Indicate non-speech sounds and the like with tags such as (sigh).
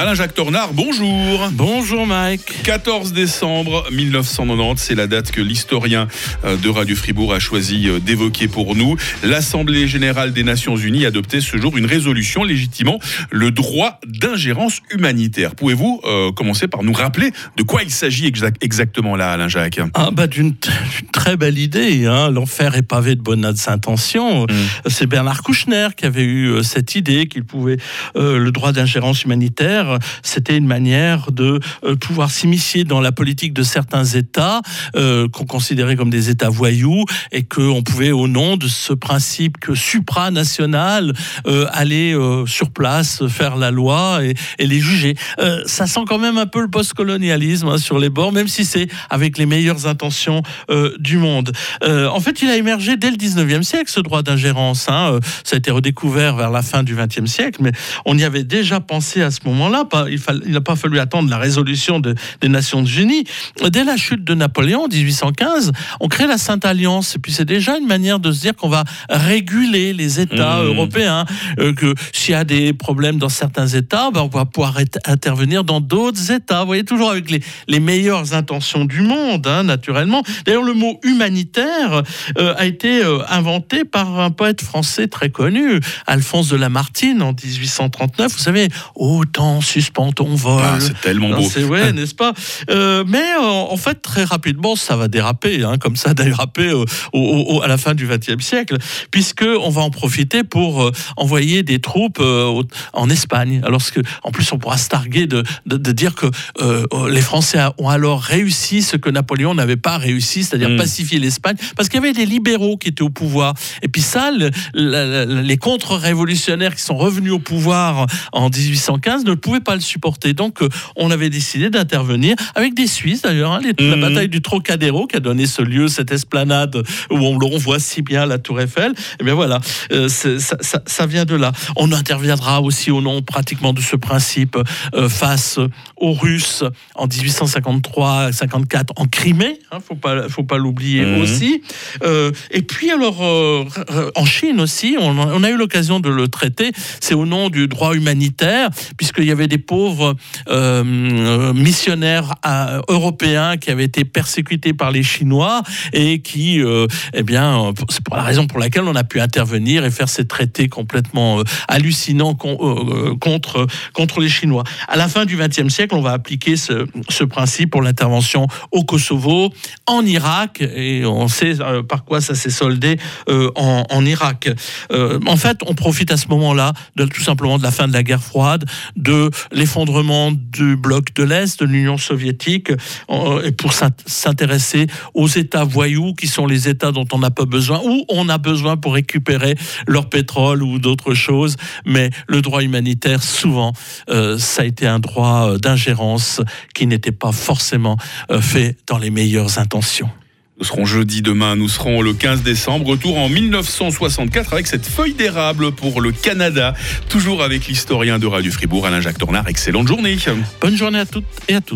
Alain-Jacques Tornard, bonjour. Bonjour Mike. 14 décembre 1990, c'est la date que l'historien euh, de Radio Fribourg a choisi euh, d'évoquer pour nous. L'Assemblée générale des Nations unies a adopté ce jour une résolution légitimant le droit d'ingérence humanitaire. Pouvez-vous euh, commencer par nous rappeler de quoi il s'agit exact, exactement là, Alain-Jacques ah, bah, D'une très belle idée. Hein. L'enfer est pavé de bonnes intentions. Mm. C'est Bernard Kouchner qui avait eu cette idée qu'il pouvait le droit d'ingérence humanitaire c'était une manière de euh, pouvoir s'immiscer dans la politique de certains États euh, qu'on considérait comme des États voyous et qu'on pouvait, au nom de ce principe que supranational, euh, aller sur place, faire la loi et, les juger. ça sent quand même un peu le postcolonialisme hein, sur les bords, même si c'est avec les meilleures intentions du monde. en fait, il a émergé dès le 19e siècle, ce droit d'ingérence. Hein. Ça a été redécouvert vers la fin du 20e siècle, mais on y avait déjà pensé à ce moment là il n'a pas fallu attendre la résolution des Nations Unies. Dès la chute de Napoléon en 1815, on crée la Sainte Alliance. Et puis c'est déjà une manière de se dire qu'on va réguler les États mmh. européens. Euh, que s'il y a des problèmes dans certains États, ben, on va pouvoir intervenir dans d'autres États. Vous voyez, toujours avec les, les meilleures intentions du monde, hein, naturellement. D'ailleurs, le mot humanitaire euh, a été euh, inventé par un poète français très connu, Alphonse de Lamartine, en 1839. Vous savez, autant suspend ton vol. Ah, c'est tellement beau. C'est ouais, n'est-ce pas? Euh, Mais euh, en fait, très rapidement, ça va déraper, hein, comme ça (laughs) a dérapé euh, à la fin du XXe siècle, puisque on va en profiter pour envoyer des troupes en Espagne. Alors que, en plus, on pourra se targuer de, de, dire que les Français ont alors réussi ce que Napoléon n'avait pas réussi, c'est-à-dire mm. pacifier l'Espagne, parce qu'il y avait des libéraux qui étaient au pouvoir. Et puis ça, les contre-révolutionnaires qui sont revenus au pouvoir en 1815 ne pouvaient pas le supporter. Donc, euh, on avait décidé d'intervenir avec des Suisses d'ailleurs. Hein, la mhm. bataille du Trocadéro qui a donné ce lieu, cette esplanade où on, voit si bien la Tour Eiffel. Et eh bien voilà, euh, ça, vient de là. On interviendra aussi au nom pratiquement de ce principe euh, face aux Russes en 1853-54 en Crimée. Hein, faut pas, faut pas l'oublier mhm. aussi. et puis alors en Chine aussi, on, on a eu l'occasion de le traiter. C'est au nom du droit humanitaire, puisqu'il y avait des pauvres euh, missionnaires euh, européens qui avaient été persécutés par les Chinois et qui, euh, eh bien, c'est pour la raison pour laquelle on a pu intervenir et faire ces traités complètement hallucinants contre, contre les Chinois. À la fin du XXe siècle, on va appliquer ce, ce principe pour l'intervention au Kosovo, en Irak, et on sait par quoi ça s'est soldé en, en, Irak. en fait, on profite à ce moment-là de tout simplement de la fin de la guerre froide, de l'effondrement du bloc de l'Est, de l'Union soviétique, euh, et pour s'intéresser aux États voyous, qui sont les États dont on n'a pas besoin, ou on a besoin pour récupérer leur pétrole ou d'autres choses. Mais le droit humanitaire, souvent, euh, ça a été un droit euh, d'ingérence qui n'était pas forcément fait dans les meilleures intentions. Nous serons jeudi demain, nous serons le 15 décembre. Retour en 1964 avec cette feuille d'érable pour le Canada. Toujours avec l'historien de Radio Fribourg, Alain-Jacques Tornard. Excellente journée. Bonne journée à toutes et à tous.